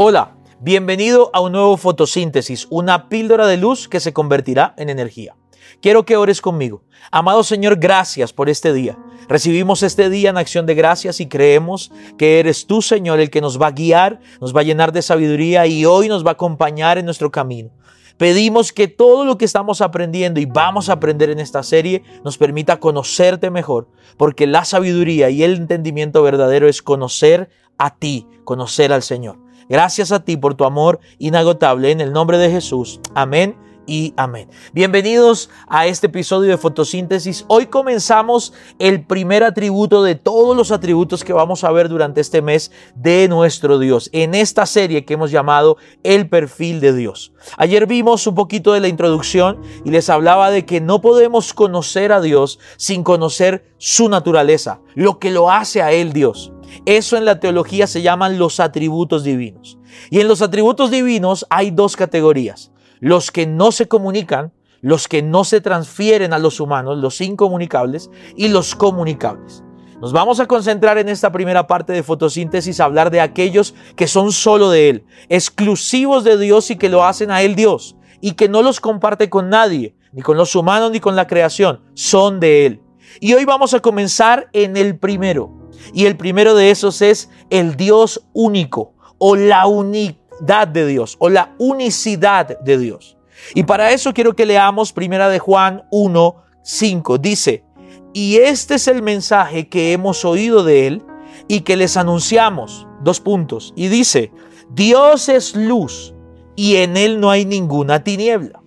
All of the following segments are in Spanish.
Hola, bienvenido a un nuevo fotosíntesis, una píldora de luz que se convertirá en energía. Quiero que ores conmigo. Amado Señor, gracias por este día. Recibimos este día en acción de gracias y creemos que eres tú, Señor, el que nos va a guiar, nos va a llenar de sabiduría y hoy nos va a acompañar en nuestro camino. Pedimos que todo lo que estamos aprendiendo y vamos a aprender en esta serie nos permita conocerte mejor, porque la sabiduría y el entendimiento verdadero es conocer a ti, conocer al Señor. Gracias a ti por tu amor inagotable. En el nombre de Jesús. Amén y amén. Bienvenidos a este episodio de fotosíntesis. Hoy comenzamos el primer atributo de todos los atributos que vamos a ver durante este mes de nuestro Dios, en esta serie que hemos llamado El perfil de Dios. Ayer vimos un poquito de la introducción y les hablaba de que no podemos conocer a Dios sin conocer su naturaleza, lo que lo hace a Él Dios. Eso en la teología se llaman los atributos divinos. Y en los atributos divinos hay dos categorías. Los que no se comunican, los que no se transfieren a los humanos, los incomunicables, y los comunicables. Nos vamos a concentrar en esta primera parte de fotosíntesis a hablar de aquellos que son solo de Él, exclusivos de Dios y que lo hacen a Él Dios, y que no los comparte con nadie, ni con los humanos ni con la creación, son de Él. Y hoy vamos a comenzar en el primero, y el primero de esos es el Dios único o la unidad de Dios o la unicidad de Dios. Y para eso quiero que leamos primera de Juan 1, 5. Dice, y este es el mensaje que hemos oído de él y que les anunciamos. Dos puntos. Y dice, Dios es luz y en él no hay ninguna tiniebla.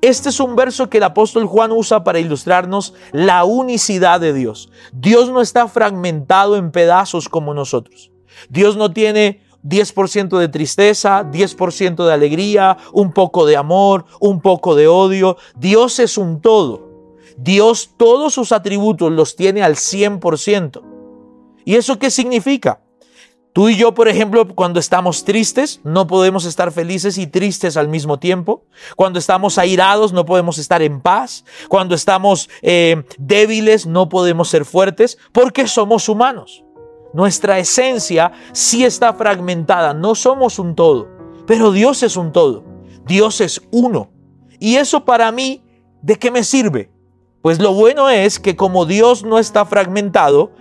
Este es un verso que el apóstol Juan usa para ilustrarnos la unicidad de Dios. Dios no está fragmentado en pedazos como nosotros. Dios no tiene 10% de tristeza, 10% de alegría, un poco de amor, un poco de odio. Dios es un todo. Dios todos sus atributos los tiene al 100%. ¿Y eso qué significa? Tú y yo, por ejemplo, cuando estamos tristes, no podemos estar felices y tristes al mismo tiempo. Cuando estamos airados, no podemos estar en paz. Cuando estamos eh, débiles, no podemos ser fuertes porque somos humanos. Nuestra esencia sí está fragmentada, no somos un todo, pero Dios es un todo. Dios es uno. Y eso para mí, ¿de qué me sirve? Pues lo bueno es que como Dios no está fragmentado,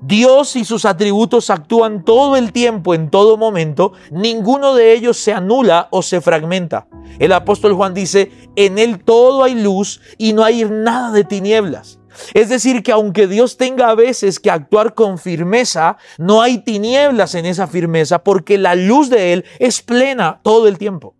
Dios y sus atributos actúan todo el tiempo, en todo momento, ninguno de ellos se anula o se fragmenta. El apóstol Juan dice, en él todo hay luz y no hay nada de tinieblas. Es decir, que aunque Dios tenga a veces que actuar con firmeza, no hay tinieblas en esa firmeza porque la luz de Él es plena todo el tiempo.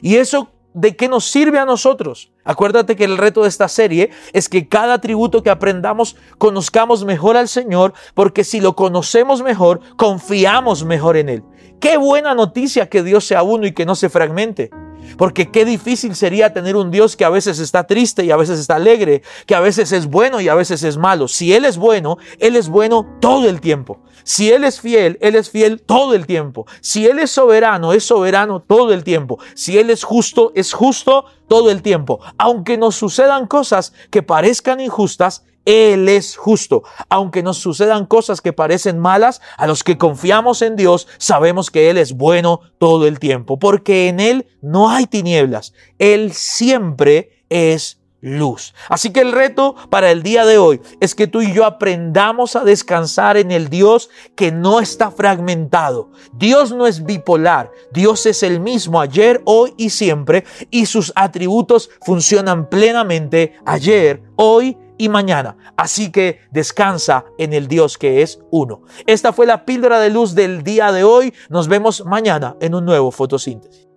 Y eso ¿de qué nos sirve a nosotros? Acuérdate que el reto de esta serie es que cada atributo que aprendamos conozcamos mejor al Señor, porque si lo conocemos mejor, confiamos mejor en Él. Qué buena noticia que Dios sea uno y que no se fragmente. Porque qué difícil sería tener un Dios que a veces está triste y a veces está alegre, que a veces es bueno y a veces es malo. Si Él es bueno, Él es bueno todo el tiempo. Si Él es fiel, Él es fiel todo el tiempo. Si Él es soberano, es soberano todo el tiempo. Si Él es justo, es justo todo el tiempo. Aunque nos sucedan cosas que parezcan injustas, él es justo. Aunque nos sucedan cosas que parecen malas, a los que confiamos en Dios sabemos que Él es bueno todo el tiempo, porque en Él no hay tinieblas. Él siempre es luz. Así que el reto para el día de hoy es que tú y yo aprendamos a descansar en el Dios que no está fragmentado. Dios no es bipolar, Dios es el mismo ayer, hoy y siempre y sus atributos funcionan plenamente ayer, hoy y mañana. Así que descansa en el Dios que es uno. Esta fue la píldora de luz del día de hoy. Nos vemos mañana en un nuevo fotosíntesis.